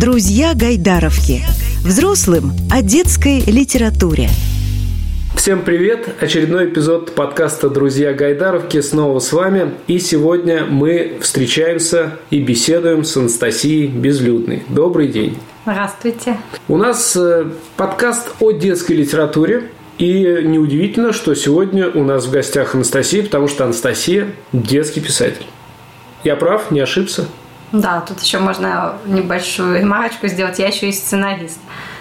Друзья Гайдаровки. Взрослым о детской литературе. Всем привет! Очередной эпизод подкаста «Друзья Гайдаровки» снова с вами. И сегодня мы встречаемся и беседуем с Анастасией Безлюдной. Добрый день! Здравствуйте! У нас э, подкаст о детской литературе. И неудивительно, что сегодня у нас в гостях Анастасия, потому что Анастасия – детский писатель. Я прав, не ошибся? Да, тут еще можно небольшую ремарочку сделать. Я еще и сценарист.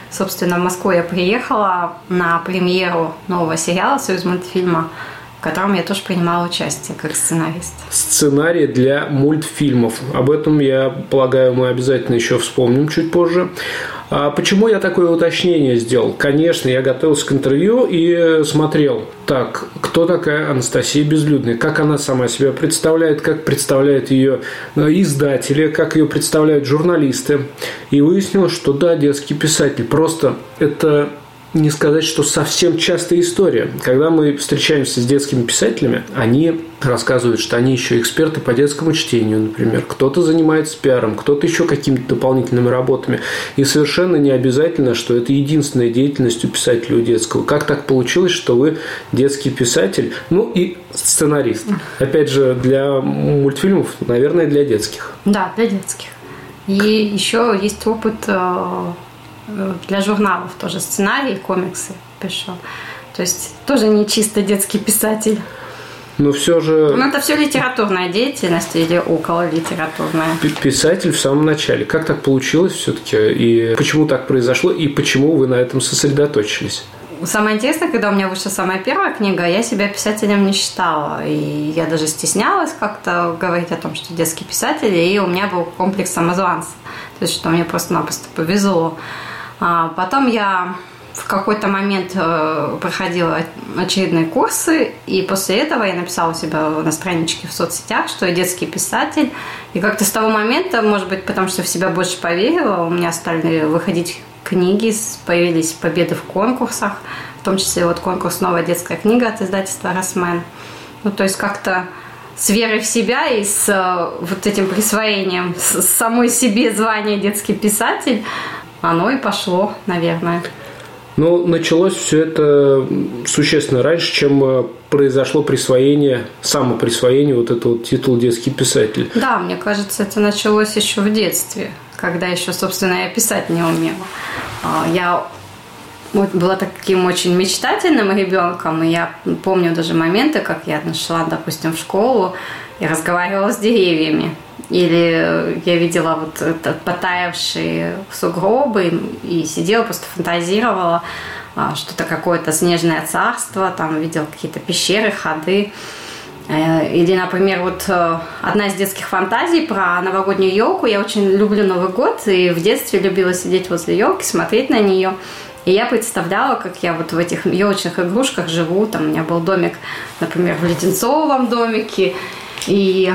Собственно, в Москву я приехала на премьеру нового сериала «Союз мультфильма», котором я тоже принимала участие как сценарист. Сценарий для мультфильмов. Об этом, я полагаю, мы обязательно еще вспомним чуть позже. А почему я такое уточнение сделал? Конечно, я готовился к интервью и смотрел, так, кто такая Анастасия Безлюдная, как она сама себя представляет, как представляют ее э, издатели, как ее представляют журналисты. И выяснилось, что да, детский писатель. Просто это не сказать, что совсем частая история. Когда мы встречаемся с детскими писателями, они рассказывают, что они еще эксперты по детскому чтению, например. Кто-то занимается пиаром, кто-то еще какими-то дополнительными работами. И совершенно не обязательно, что это единственная деятельность у писателя у детского. Как так получилось, что вы детский писатель, ну и сценарист? Опять же, для мультфильмов, наверное, для детских. Да, для детских. И еще есть опыт э, для журналов тоже сценарии, комиксы пишу. То есть тоже не чисто детский писатель. Но все же... Ну, это все литературная деятельность или около литературная. Писатель в самом начале. Как так получилось все-таки? И почему так произошло? И почему вы на этом сосредоточились? Самое интересное, когда у меня вышла самая первая книга, я себя писателем не считала. И я даже стеснялась как-то говорить о том, что детский писатель. И у меня был комплекс самозванца. То есть, что мне просто-напросто повезло. А потом я в какой-то момент э, проходила очередные курсы, и после этого я написала себя на страничке в соцсетях, что я детский писатель. И как-то с того момента, может быть, потому что в себя больше поверила, у меня стали выходить книги, появились победы в конкурсах, в том числе вот конкурс «Новая детская книга» от издательства «Росмен». Ну, то есть как-то с верой в себя и с э, вот этим присвоением с самой себе звания детский писатель – оно и пошло, наверное. Ну, началось все это существенно раньше, чем э, произошло присвоение, самоприсвоение вот этого титула детский писатель. Да, мне кажется, это началось еще в детстве, когда еще, собственно, я писать не умела. А, я была таким очень мечтательным ребенком, и я помню даже моменты, как я нашла, допустим, в школу и разговаривала с деревьями. Или я видела вот этот потаявшие сугробы и сидела, просто фантазировала а, что-то какое-то снежное царство, там видела какие-то пещеры, ходы. Э, или, например, вот э, одна из детских фантазий про новогоднюю елку. Я очень люблю Новый год и в детстве любила сидеть возле елки, смотреть на нее. И я представляла, как я вот в этих елочных игрушках живу. Там у меня был домик, например, в Леденцовом домике. И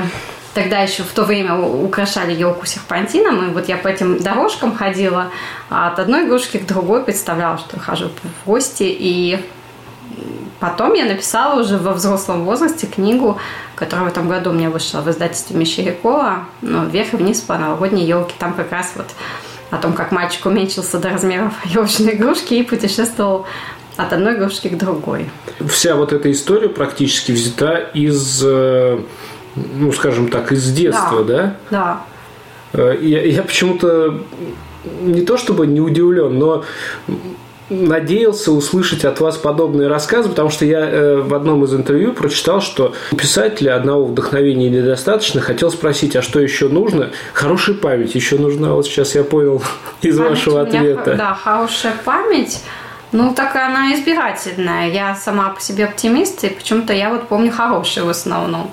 Тогда еще в то время украшали елку серпантином, и вот я по этим дорожкам ходила а от одной игрушки к другой, представляла, что хожу в гости, и потом я написала уже во взрослом возрасте книгу, которая в этом году у меня вышла в издательстве Мещерякова, ну, «Вверх и вниз по новогодней елке». Там как раз вот о том, как мальчик уменьшился до размеров елочной игрушки и путешествовал от одной игрушки к другой. Вся вот эта история практически взята из э, ну, скажем так, из детства, да? Да. да. Э, я, я почему-то не то чтобы не удивлен, но надеялся услышать от вас подобные рассказы, потому что я э, в одном из интервью прочитал, что у писателя одного вдохновения недостаточно. Хотел спросить, а что еще нужно? Хорошая память еще нужна. Вот сейчас я понял из память вашего ответа. Меня, да, хорошая память. Ну, так она избирательная. Я сама по себе оптимист, и почему-то я вот помню хорошие в основном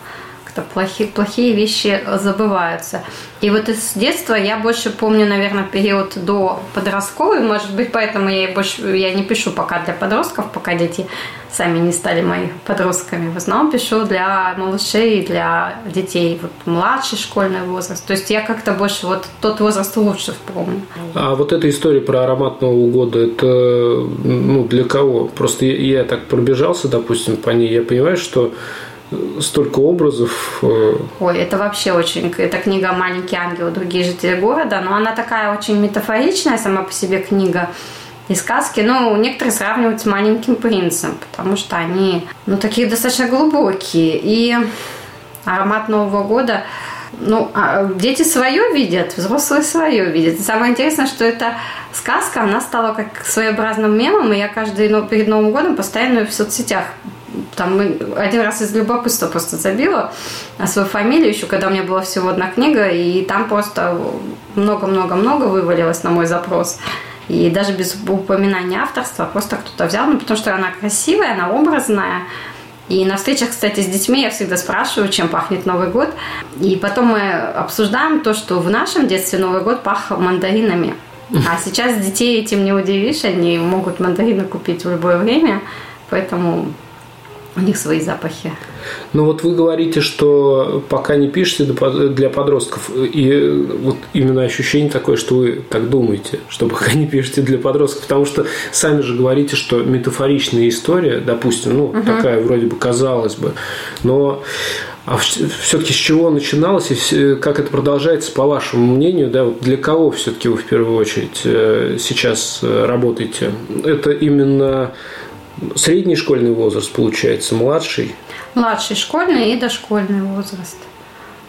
как-то плохие, плохие вещи забываются. И вот из детства я больше помню, наверное, период до подростковый, может быть, поэтому я, и больше, я не пишу пока для подростков, пока дети сами не стали моими подростками. В основном пишу для малышей, для детей, вот младший школьный возраст. То есть я как-то больше вот тот возраст лучше помню. А вот эта история про аромат Нового года, это ну, для кого? Просто я, я так пробежался, допустим, по ней, я понимаю, что столько образов. Э. Ой, это вообще очень... Это книга «Маленький ангел. Другие жители города», но она такая очень метафоричная сама по себе книга и сказки. Ну, некоторые сравнивают с «Маленьким принцем», потому что они, ну, такие достаточно глубокие. И аромат Нового года ну, а дети свое видят, взрослые свое видят. И самое интересное, что эта сказка, она стала как своеобразным мемом, и я каждый ну, перед Новым годом постоянно в соцсетях там один раз из любопытства просто забила свою фамилию, еще когда у меня была всего одна книга, и там просто много-много-много вывалилось на мой запрос. И даже без упоминания авторства просто кто-то взял, ну, потому что она красивая, она образная, и на встречах, кстати, с детьми я всегда спрашиваю, чем пахнет Новый год. И потом мы обсуждаем то, что в нашем детстве Новый год пах мандаринами. А сейчас детей этим не удивишь, они могут мандарины купить в любое время, поэтому у них свои запахи. Ну вот вы говорите, что пока не пишете для подростков, и вот именно ощущение такое, что вы так думаете, что пока не пишете для подростков, потому что сами же говорите, что метафоричная история, допустим, ну угу. такая вроде бы казалось бы, но а все-таки с чего начиналось и как это продолжается, по вашему мнению, да, вот для кого все-таки вы в первую очередь э, сейчас э, работаете? Это именно Средний школьный возраст получается, младший? Младший школьный и дошкольный возраст.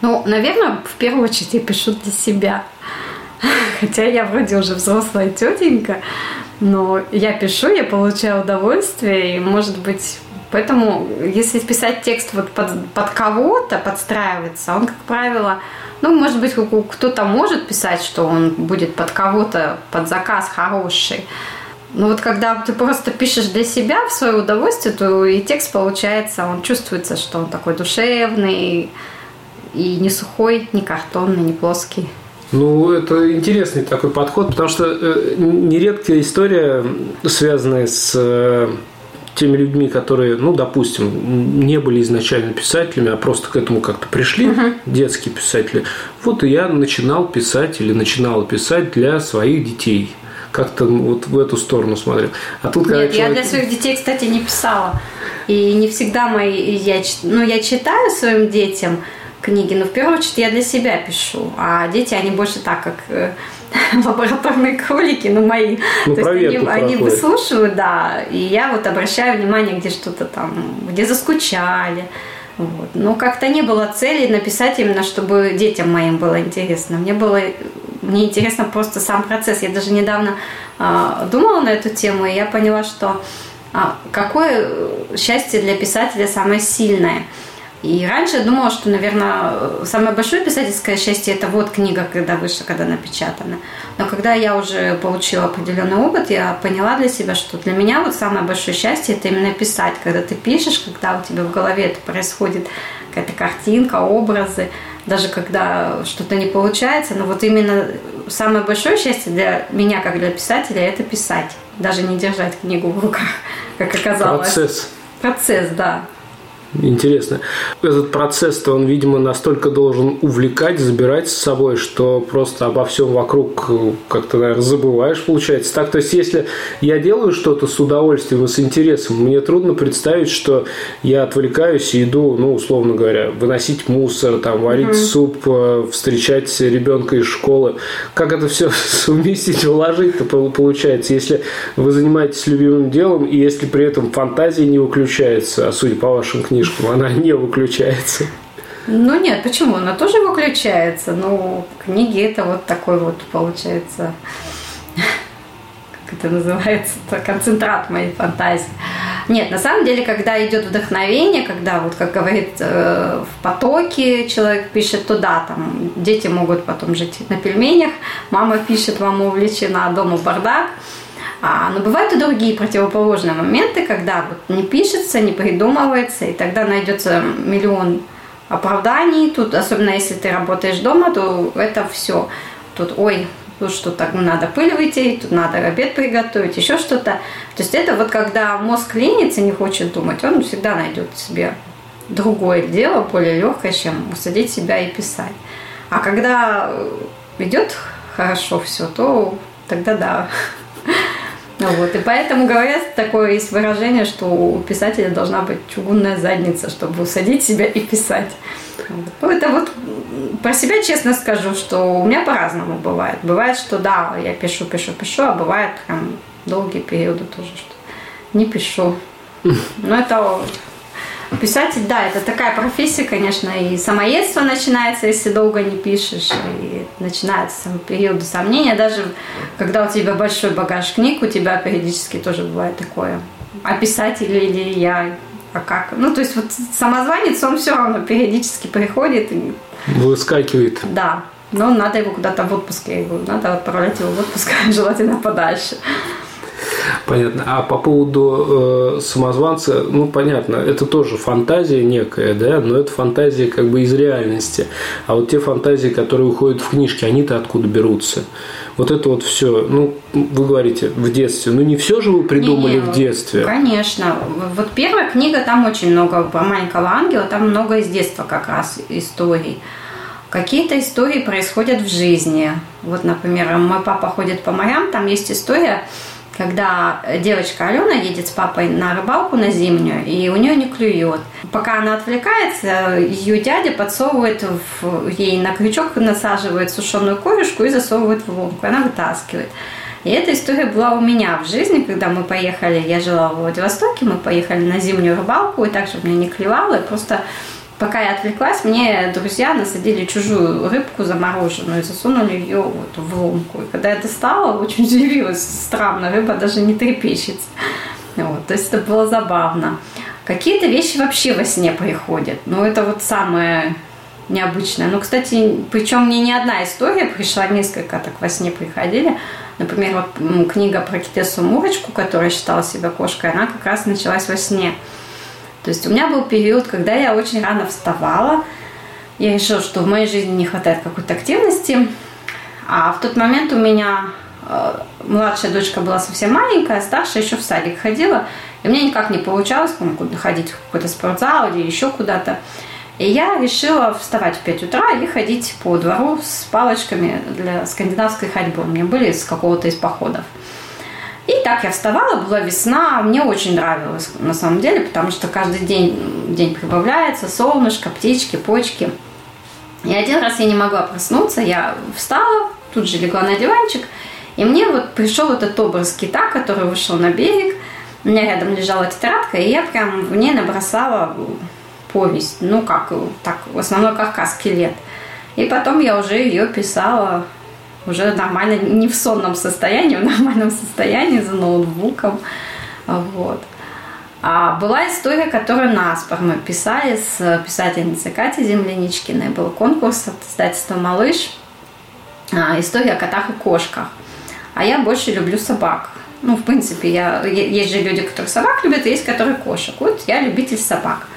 Ну, наверное, в первую очередь я пишу для себя. Хотя я вроде уже взрослая тетенька, но я пишу, я получаю удовольствие, и, может быть, поэтому, если писать текст вот под, под кого-то, подстраиваться, он, как правило, ну, может быть, кто-то может писать, что он будет под кого-то, под заказ хороший, ну вот когда ты просто пишешь для себя в свое удовольствие, то и текст получается, он чувствуется, что он такой душевный и не сухой, не картонный, не плоский. Ну, это интересный такой подход, потому что э, нередкая история, связанная с э, теми людьми, которые, ну, допустим, не были изначально писателями, а просто к этому как-то пришли, uh-huh. детские писатели. Вот и я начинал писать или начинала писать для своих детей как-то вот в эту сторону смотрел. А тут, когда Нет, человек... я для своих детей, кстати, не писала. И не всегда мои... Я, ну, я читаю своим детям книги, но в первую очередь я для себя пишу. А дети, они больше так, как э, лабораторные кролики, ну, мои. Ну, То есть они, они выслушивают, да, и я вот обращаю внимание, где что-то там, где заскучали. Вот. Но как-то не было цели написать именно, чтобы детям моим было интересно. Мне было мне интересно просто сам процесс. Я даже недавно э, думала на эту тему, и я поняла, что э, какое счастье для писателя самое сильное. И раньше я думала, что, наверное, самое большое писательское счастье – это вот книга, когда вышла, когда напечатана. Но когда я уже получила определенный опыт, я поняла для себя, что для меня вот самое большое счастье – это именно писать. Когда ты пишешь, когда у тебя в голове это происходит, какая-то картинка, образы – даже когда что-то не получается, но вот именно самое большое счастье для меня, как для писателя, это писать, даже не держать книгу в руках, как оказалось. Процесс. Процесс, да. Интересно. Этот процесс-то он, видимо, настолько должен увлекать, забирать с собой, что просто обо всем вокруг э, как-то, наверное, забываешь, получается. Так, то есть, если я делаю что-то с удовольствием и с интересом, мне трудно представить, что я отвлекаюсь и иду, ну, условно говоря, выносить мусор, там, варить mm-hmm. суп, э, встречать ребенка из школы. Как это все совместить, уложить-то получается, если вы занимаетесь любимым делом, и если при этом фантазия не выключается, а судя по вашим книгам, книжку, она не выключается. Ну нет, почему? Она тоже выключается. Ну, книги это вот такой вот получается, как это называется, это концентрат моей фантазии. Нет, на самом деле, когда идет вдохновение, когда вот, как говорит, э, в потоке человек пишет, то да, там дети могут потом жить на пельменях, мама пишет, мама увлечена, а дома бардак. А, но бывают и другие противоположные моменты, когда вот не пишется, не придумывается, и тогда найдется миллион оправданий. Тут, особенно если ты работаешь дома, то это все. Тут, ой, тут что-то надо пыль вытереть, тут надо обед приготовить, еще что-то. То есть это вот когда мозг ленится, не хочет думать, он всегда найдет себе другое дело, более легкое, чем усадить себя и писать. А когда идет хорошо все, то тогда да, Вот, и поэтому говорят, такое есть выражение, что у писателя должна быть чугунная задница, чтобы усадить себя и писать. Вот. Это вот про себя честно скажу, что у меня по-разному бывает. Бывает, что да, я пишу, пишу, пишу, а бывает прям долгие периоды тоже, что не пишу. Но это Писатель, да, это такая профессия, конечно, и самоедство начинается, если долго не пишешь, и начинается периоды сомнения, даже когда у тебя большой багаж книг, у тебя периодически тоже бывает такое. А писатель или я, а как? Ну, то есть вот самозванец, он все равно периодически приходит. И... Выскакивает. Да, но надо его куда-то в отпуск, я говорю, надо отправлять его в отпуск, желательно подальше. Понятно. А по поводу э, самозванца, ну, понятно, это тоже фантазия некая, да, но это фантазия как бы из реальности. А вот те фантазии, которые уходят в книжки, они-то откуда берутся? Вот это вот все, ну, вы говорите, в детстве. Ну, не все же вы придумали не, не, в детстве. Конечно. Вот первая книга, там очень много про маленького ангела, там много из детства как раз историй. Какие-то истории происходят в жизни. Вот, например, мой папа ходит по морям, там есть история, когда девочка Алена едет с папой на рыбалку на зимнюю, и у нее не клюет. Пока она отвлекается, ее дядя подсовывает в, ей на крючок, насаживает сушеную корешку и засовывает в лунку. Она вытаскивает. И эта история была у меня в жизни, когда мы поехали, я жила в Владивостоке, мы поехали на зимнюю рыбалку, и также меня не клевало, и просто пока я отвлеклась, мне друзья насадили чужую рыбку замороженную и засунули ее вот в лунку. И когда я достала, очень удивилась, странно, рыба даже не трепещется. Вот, то есть это было забавно. Какие-то вещи вообще во сне приходят. Ну, это вот самое необычное. Ну, кстати, причем мне не одна история пришла, несколько так во сне приходили. Например, вот книга про Китесу Мурочку, которая считала себя кошкой, она как раз началась во сне. То есть у меня был период, когда я очень рано вставала. Я решила, что в моей жизни не хватает какой-то активности. А в тот момент у меня э, младшая дочка была совсем маленькая, а старшая еще в садик ходила. И мне никак не получалось там, ходить в какой-то спортзал или еще куда-то. И я решила вставать в 5 утра и ходить по двору с палочками для скандинавской ходьбы. У меня были с какого-то из походов. И так я вставала, была весна, мне очень нравилось на самом деле, потому что каждый день день прибавляется, солнышко, птички, почки. И один раз я не могла проснуться, я встала, тут же легла на диванчик, и мне вот пришел этот образ кита, который вышел на берег, у меня рядом лежала тетрадка, и я прям в ней набросала повесть, ну как, так, в основном каркас скелет. И потом я уже ее писала уже нормально, не в сонном состоянии, в нормальном состоянии за ноутбуком. Вот. А была история, которую наспор мы писали с писательницей Катей Земляничкиной. Был конкурс от издательства «Малыш». А, история о котах и кошках. А я больше люблю собак. Ну, в принципе, я, есть же люди, которые собак любят, и есть, которые кошек. Вот я любитель собак.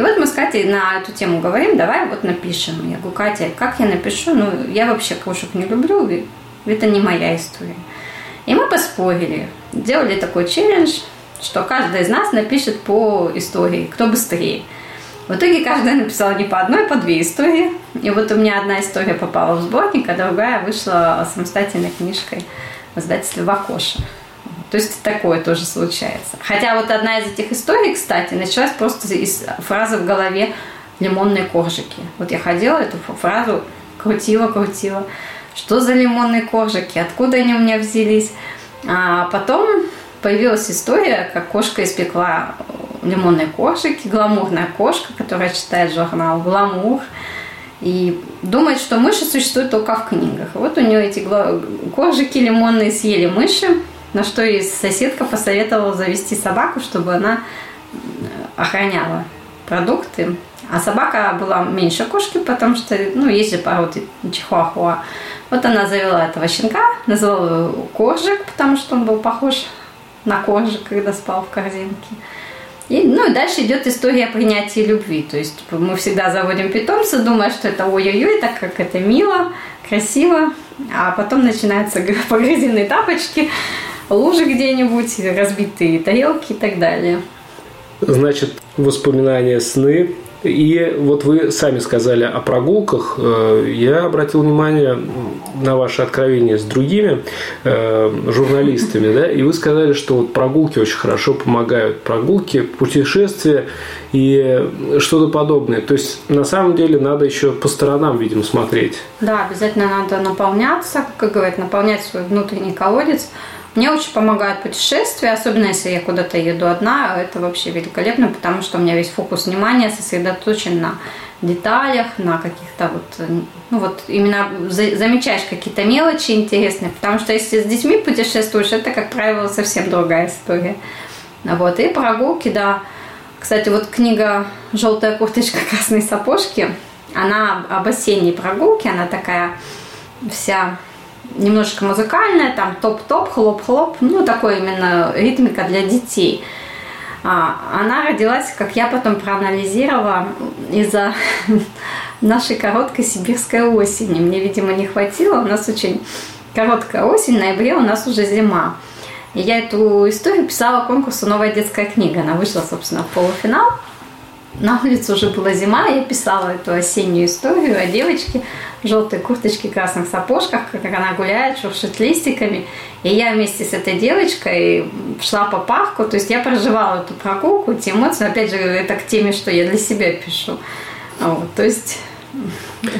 И вот мы с Катей на эту тему говорим, давай вот напишем. Я говорю, Катя, как я напишу? Ну, я вообще кошек не люблю, это не моя история. И мы поспорили, сделали такой челлендж, что каждый из нас напишет по истории, кто быстрее. В итоге каждая написала не по одной, а по две истории. И вот у меня одна история попала в сборник, а другая вышла самостоятельной книжкой в издательстве «Вакоша». То есть такое тоже случается. Хотя вот одна из этих историй, кстати, началась просто из фразы в голове лимонные коржики. Вот я ходила эту фразу, крутила, крутила. Что за лимонные коржики? Откуда они у меня взялись? А потом появилась история, как кошка испекла лимонные коржики, гламурная кошка, которая читает журнал «Гламур», и думает, что мыши существуют только в книгах. Вот у нее эти коржики лимонные съели мыши, на что и соседка посоветовала завести собаку, чтобы она охраняла продукты. А собака была меньше кошки, потому что, ну, есть же породы чихуахуа. Вот она завела этого щенка, назвала его Коржик, потому что он был похож на коржик, когда спал в корзинке. И, ну и дальше идет история принятия любви. То есть мы всегда заводим питомца, думая, что это ой-ой-ой, так как это мило, красиво. А потом начинаются погрызенные тапочки, лужи где-нибудь, разбитые тарелки и так далее. Значит, воспоминания, сны И вот вы сами сказали о прогулках. Э, я обратил внимание на ваше откровение с другими э, журналистами, да, и вы сказали, что вот прогулки очень хорошо помогают. Прогулки, путешествия и что-то подобное. То есть, на самом деле, надо еще по сторонам, видимо, смотреть. Да, обязательно надо наполняться, как говорят, наполнять свой внутренний колодец – мне очень помогают путешествия, особенно если я куда-то еду одна. Это вообще великолепно, потому что у меня весь фокус внимания сосредоточен на деталях, на каких-то вот, ну вот именно замечаешь какие-то мелочи интересные, потому что если с детьми путешествуешь, это, как правило, совсем другая история. Вот, и прогулки, да. Кстати, вот книга «Желтая курточка, красные сапожки», она об осенней прогулке, она такая вся немножечко музыкальная, там топ-топ, хлоп-хлоп, ну, такой именно ритмика для детей. А, она родилась, как я потом проанализировала, из-за нашей короткой сибирской осени. Мне, видимо, не хватило. У нас очень короткая осень, в ноябре у нас уже зима. И я эту историю писала конкурсу «Новая детская книга». Она вышла, собственно, в полуфинал на улице уже была зима, я писала эту осеннюю историю о девочке в желтой курточке, красных сапожках, как она гуляет, шуршит листиками. И я вместе с этой девочкой шла по парку, то есть я проживала эту прогулку, эти эмоции. Опять же, это к теме, что я для себя пишу. Вот, то есть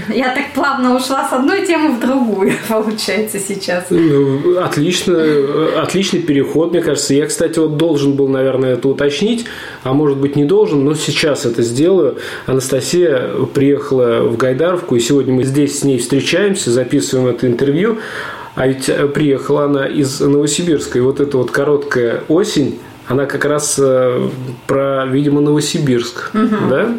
я так плавно ушла с одной темы в другую, получается, сейчас. Ну, отлично, отличный переход, мне кажется. Я, кстати, вот должен был, наверное, это уточнить, а может быть не должен, но сейчас это сделаю. Анастасия приехала в Гайдаровку, и сегодня мы здесь с ней встречаемся, записываем это интервью. А ведь приехала она из Новосибирска, и вот эта вот короткая осень, она как раз э, про, видимо, Новосибирск, угу. да,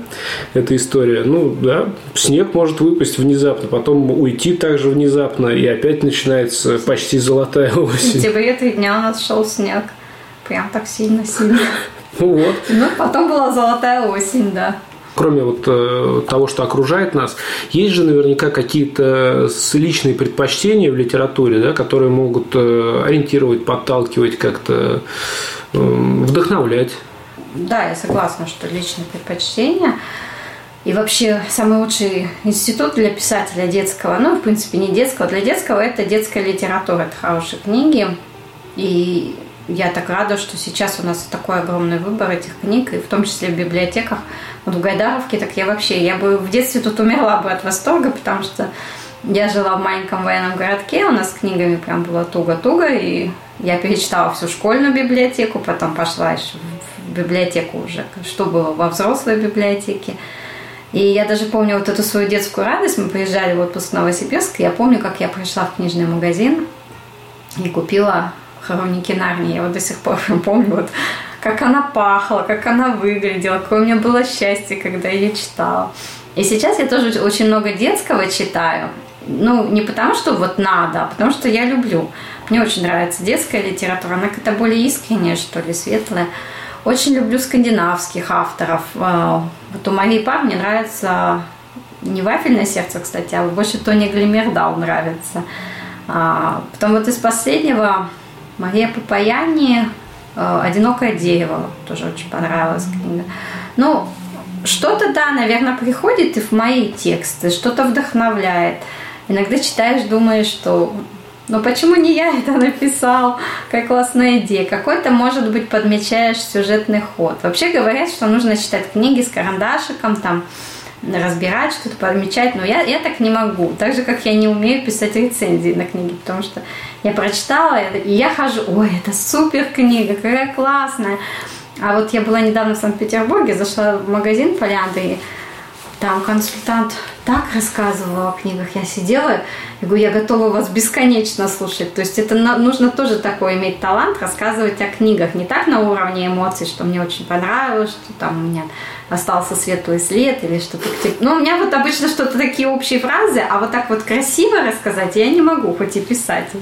эта история. Ну, да, снег может выпасть внезапно, потом уйти также внезапно, и опять начинается почти золотая осень. В сентябре три дня у нас шел снег, прям так сильно-сильно. Ну вот. Ну, потом была золотая осень, да кроме вот э, того, что окружает нас, есть же наверняка какие-то личные предпочтения в литературе, да, которые могут э, ориентировать, подталкивать как-то вдохновлять. Да, я согласна, что личные предпочтения и вообще самый лучший институт для писателя детского, ну, в принципе, не детского, для детского это детская литература, это хорошие книги. И я так рада, что сейчас у нас такой огромный выбор этих книг, и в том числе в библиотеках. Вот в Гайдаровке, так я вообще, я бы в детстве тут умерла бы от восторга, потому что я жила в маленьком военном городке, у нас с книгами прям было туго-туго, и я перечитала всю школьную библиотеку, потом пошла еще в библиотеку уже, что было во взрослой библиотеке. И я даже помню вот эту свою детскую радость. Мы приезжали в отпуск в Новосибирск. Я помню, как я пришла в книжный магазин и купила хроники Нарнии. Я вот до сих пор помню, вот, как она пахла, как она выглядела, какое у меня было счастье, когда я ее читала. И сейчас я тоже очень много детского читаю. Ну, не потому, что вот надо, а потому что я люблю. Мне очень нравится детская литература, она как-то более искренняя, что ли, светлая. Очень люблю скандинавских авторов. А, вот у Марии Пар мне нравится не «Вафельное сердце», кстати, а больше Тони Глимердал нравится. А, потом вот из последнего Мария Папаяни «Одинокое дерево» тоже очень понравилась книга. Ну, что-то, да, наверное, приходит и в мои тексты, что-то вдохновляет. Иногда читаешь, думаешь, что но почему не я это написал? Какая классная идея. Какой-то, может быть, подмечаешь сюжетный ход. Вообще говорят, что нужно читать книги с карандашиком, там, разбирать что-то, подмечать, но я, я так не могу. Так же, как я не умею писать рецензии на книги, потому что я прочитала, и я хожу, ой, это супер книга, какая классная. А вот я была недавно в Санкт-Петербурге, зашла в магазин Полянды, там консультант так рассказывал о книгах. Я сидела, я говорю, я готова вас бесконечно слушать. То есть это нужно тоже такой иметь талант рассказывать о книгах. Не так на уровне эмоций, что мне очень понравилось, что там у меня остался светлый след или что-то. Ну, у меня вот обычно что-то такие общие фразы, а вот так вот красиво рассказать я не могу, хоть и писатель.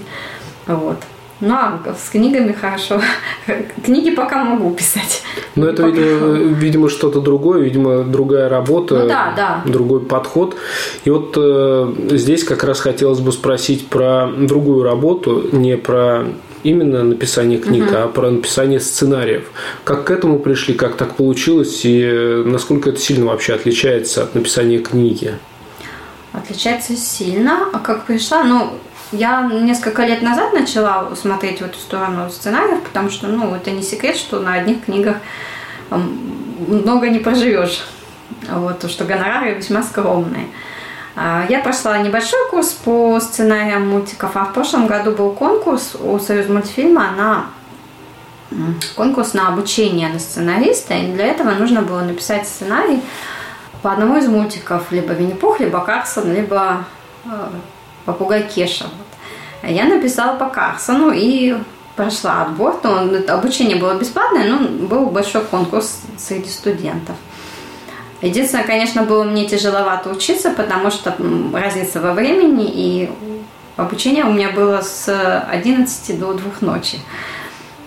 Вот. Ну, а с книгами хорошо. Книги пока могу писать. Ну, это, пока видимо, видимо, что-то другое, видимо, другая работа, ну, да, да. другой подход. И вот э, здесь как раз хотелось бы спросить про другую работу, не про именно написание книг, угу. а про написание сценариев. Как к этому пришли, как так получилось и насколько это сильно вообще отличается от написания книги? Отличается сильно. А как пришла? Ну, я несколько лет назад начала смотреть в эту сторону сценариев, потому что, ну, это не секрет, что на одних книгах много не проживешь. Вот, то, что гонорары весьма скромные. А, я прошла небольшой курс по сценариям мультиков, а в прошлом году был конкурс у Союз мультфильма на конкурс на обучение на сценариста, и для этого нужно было написать сценарий по одному из мультиков, либо Винни-Пух, либо Карсон, либо э, Попугай Кеша. Вот. Я написала по Карсону и прошла отбор. Но обучение было бесплатное, но был большой конкурс среди студентов. Единственное, конечно, было мне тяжеловато учиться, потому что разница во времени и обучение у меня было с 11 до 2 ночи.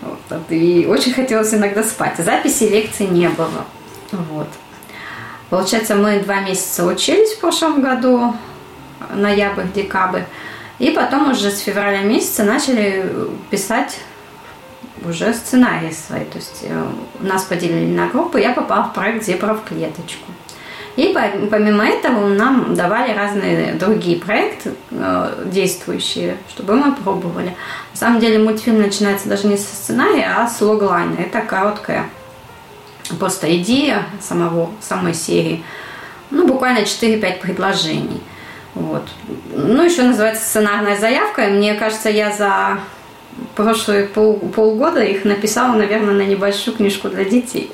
Вот. И очень хотелось иногда спать. Записи лекций не было. Вот. Получается, мы два месяца учились в прошлом году, ноябрь, декабрь. И потом уже с февраля месяца начали писать уже сценарии свои. То есть э, нас поделили на группы, я попала в проект «Зебра в клеточку». И помимо этого нам давали разные другие проекты э, действующие, чтобы мы пробовали. На самом деле мультфильм начинается даже не со сценария, а с логлайна. Это короткая просто идея самого, самой серии. Ну, буквально 4-5 предложений. Вот. Ну, еще называется сценарная заявка. Мне кажется, я за прошлые пол, полгода их написала, наверное, на небольшую книжку для детей.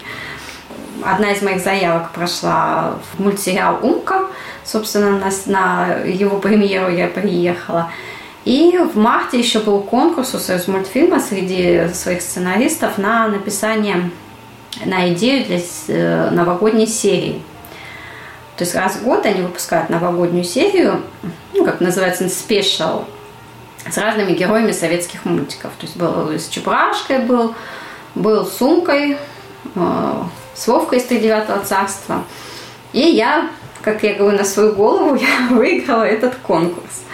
Одна из моих заявок прошла в мультсериал «Умка». Собственно, на, на его премьеру я приехала. И в марте еще был конкурс у Союз мультфильма среди своих сценаристов на написание, на идею для э, новогодней серии. То есть раз в год они выпускают новогоднюю серию, ну, как называется, спешл, с разными героями советских мультиков. То есть был с Чебурашкой был, был с Сумкой, э, с Вовкой из Тридевятого царства. И я, как я говорю, на свою голову я выиграла этот конкурс.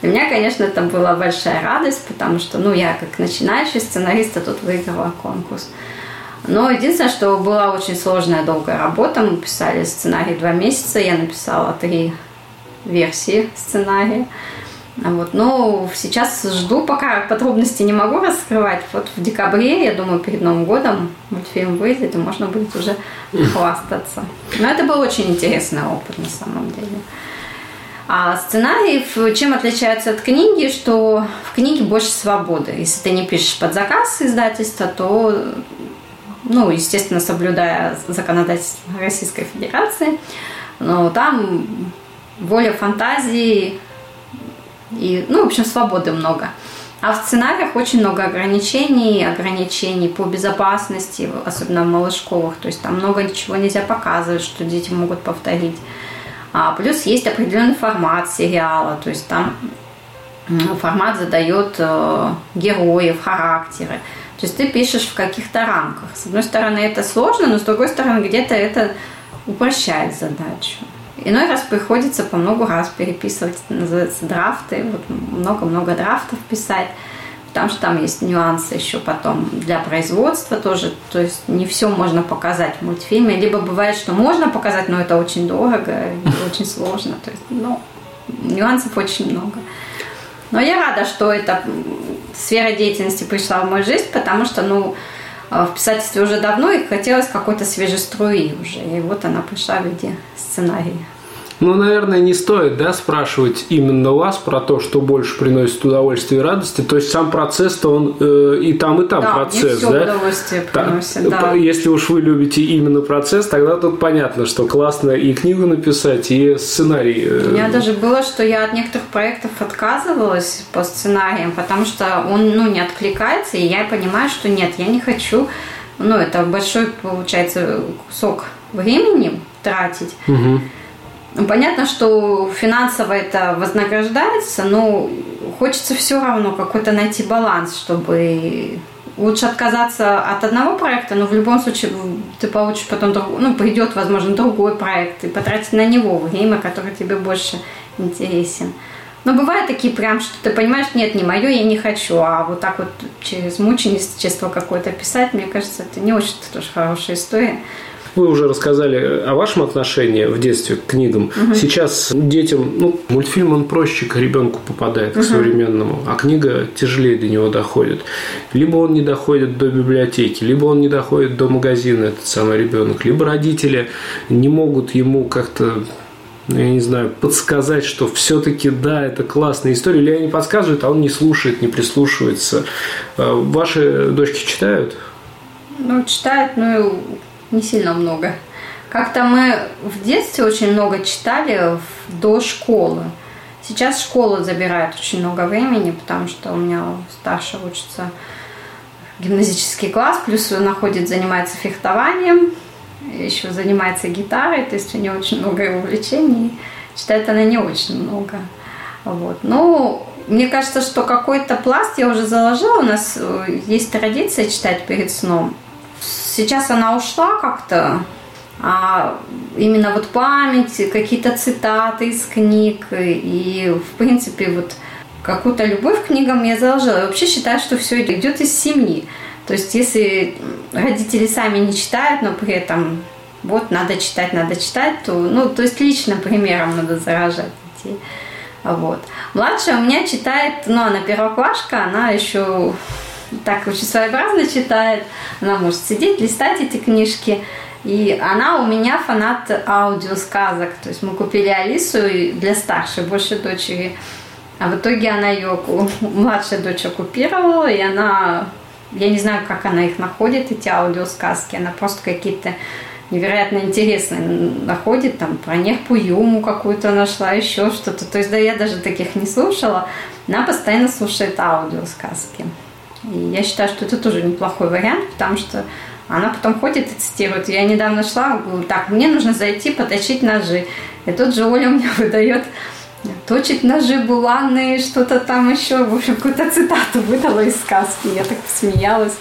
Для меня, конечно, это была большая радость, потому что, ну, я как начинающий сценарист, а тут выиграла конкурс. Но единственное, что была очень сложная, долгая работа. Мы писали сценарий два месяца. Я написала три версии сценария. Вот. Но сейчас жду, пока подробности не могу раскрывать. Вот в декабре, я думаю, перед Новым годом мультфильм выйдет, и можно будет уже хвастаться. Но это был очень интересный опыт на самом деле. А сценарий чем отличается от книги, что в книге больше свободы. Если ты не пишешь под заказ издательства, то ну, естественно, соблюдая законодательство Российской Федерации, но там воля фантазии и, ну, в общем, свободы много. А в сценариях очень много ограничений, ограничений по безопасности, особенно в малышковых. То есть там много чего нельзя показывать, что дети могут повторить. А плюс есть определенный формат сериала, то есть там формат задает э, героев, характеры. То есть ты пишешь в каких-то рамках. С одной стороны, это сложно, но с другой стороны, где-то это упрощает задачу. Иной раз приходится по много раз переписывать, это называется драфты, вот много-много драфтов писать, потому что там есть нюансы еще потом для производства тоже, то есть не все можно показать в мультфильме, либо бывает, что можно показать, но это очень дорого и очень сложно, то есть, ну, нюансов очень много. Но я рада, что эта сфера деятельности пришла в мою жизнь, потому что, ну, в писательстве уже давно и хотелось какой-то свежей струи уже. И вот она пришла в виде сценария. Ну, наверное, не стоит, да, спрашивать именно вас про то, что больше приносит удовольствие и радости. То есть сам процесс-то он э, и там, и там да, процесс, все да? удовольствие приносит, да. Если уж вы любите именно процесс, тогда тут понятно, что классно и книгу написать, и сценарий. У меня даже было, что я от некоторых проектов отказывалась по сценариям, потому что он, ну, не откликается, и я понимаю, что нет, я не хочу, ну, это большой, получается, кусок времени тратить. Угу. Ну, понятно, что финансово это вознаграждается, но хочется все равно какой-то найти баланс, чтобы лучше отказаться от одного проекта, но в любом случае ты получишь потом, ну, придет, возможно, другой проект, и потратить на него время, который тебе больше интересен. Но бывают такие прям, что ты понимаешь, нет, не мое, я не хочу. А вот так вот через мученичество какое-то писать, мне кажется, это не очень тоже хорошая история. Вы уже рассказали о вашем отношении в детстве к книгам. Угу. Сейчас детям, ну, мультфильм он проще к ребенку попадает, к угу. современному, а книга тяжелее до него доходит. Либо он не доходит до библиотеки, либо он не доходит до магазина, этот самый ребенок, либо родители не могут ему как-то ну, я не знаю, подсказать, что все-таки да, это классная история, или они подсказывают, а он не слушает, не прислушивается. А ваши дочки читают? Ну, читают, ну, не сильно много. Как-то мы в детстве очень много читали до школы. Сейчас школа забирает очень много времени, потому что у меня старший учится гимназический класс, плюс он находит, занимается фехтованием, еще занимается гитарой, то есть у нее очень много увлечений. Читает она не очень много. Вот. Ну, мне кажется, что какой-то пласт я уже заложила. У нас э, есть традиция читать перед сном. Сейчас она ушла как-то, а именно вот память, какие-то цитаты из книг и, в принципе, вот какую-то любовь к книгам я заложила. Я вообще считаю, что все идет из семьи. То есть, если родители сами не читают, но при этом вот надо читать, надо читать, то, ну, то есть личным примером надо заражать детей. Вот. Младшая у меня читает, ну, она первоклашка, она еще так очень своеобразно читает. Она может сидеть, листать эти книжки. И она у меня фанат аудиосказок. То есть мы купили Алису для старшей, больше дочери. А в итоге она ее, младшая дочь оккупировала, и она, я не знаю, как она их находит, эти аудиосказки. Она просто какие-то невероятно интересные находит, там про Нехпу Юму какую-то нашла, еще что-то. То есть, да, я даже таких не слушала. Она постоянно слушает аудиосказки. И я считаю, что это тоже неплохой вариант, потому что она потом ходит и цитирует. Я недавно шла, говорю, так, мне нужно зайти поточить ножи. И тут же Оля мне выдает точить ножи буланные, что-то там еще, в общем, какую-то цитату выдала из сказки. Я так посмеялась.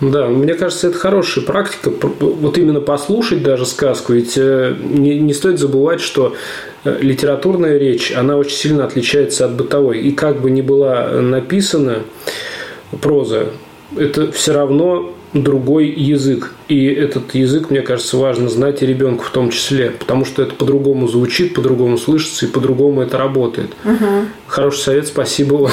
Да, мне кажется, это хорошая практика. Вот именно послушать даже сказку. Ведь э, не, стоит забывать, что э, литературная речь, она очень сильно отличается от бытовой. И как бы ни была написана, проза, это все равно другой язык. И этот язык, мне кажется, важно знать и ребенку в том числе, потому что это по-другому звучит, по-другому слышится и по-другому это работает. Угу. Хороший совет, спасибо вам.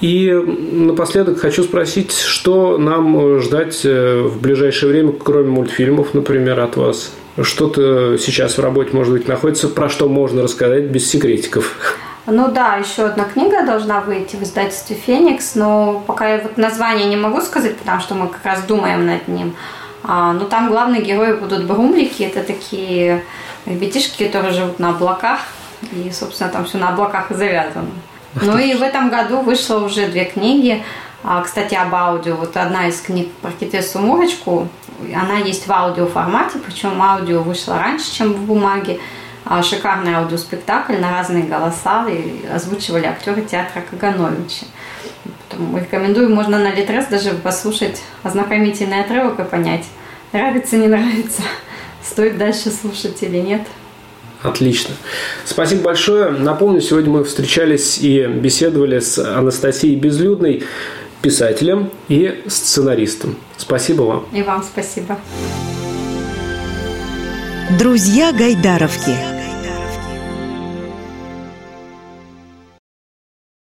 И напоследок хочу спросить, что нам ждать э, в ближайшее время, кроме мультфильмов, например, от вас? Что-то сейчас в работе, может быть, находится, про что можно рассказать без секретиков? Ну да, еще одна книга должна выйти в издательстве «Феникс», но пока я вот название не могу сказать, потому что мы как раз думаем над ним. А, но там главные герои будут брумлики, это такие ребятишки, которые живут на облаках, и, собственно, там все на облаках и завязано. Ну и в этом году вышло уже две книги. А, кстати, об аудио. Вот одна из книг про Китесу Мурочку, она есть в аудио формате, причем аудио вышло раньше, чем в бумаге. А, шикарный аудиоспектакль на разные голоса и озвучивали актеры театра Кагановича. Поэтому рекомендую, можно на Литрес даже послушать ознакомительный отрывок и понять, нравится, не нравится, стоит дальше слушать или нет. Отлично. Спасибо большое. Напомню, сегодня мы встречались и беседовали с Анастасией Безлюдной, писателем и сценаристом. Спасибо вам. И вам спасибо. Друзья Гайдаровки.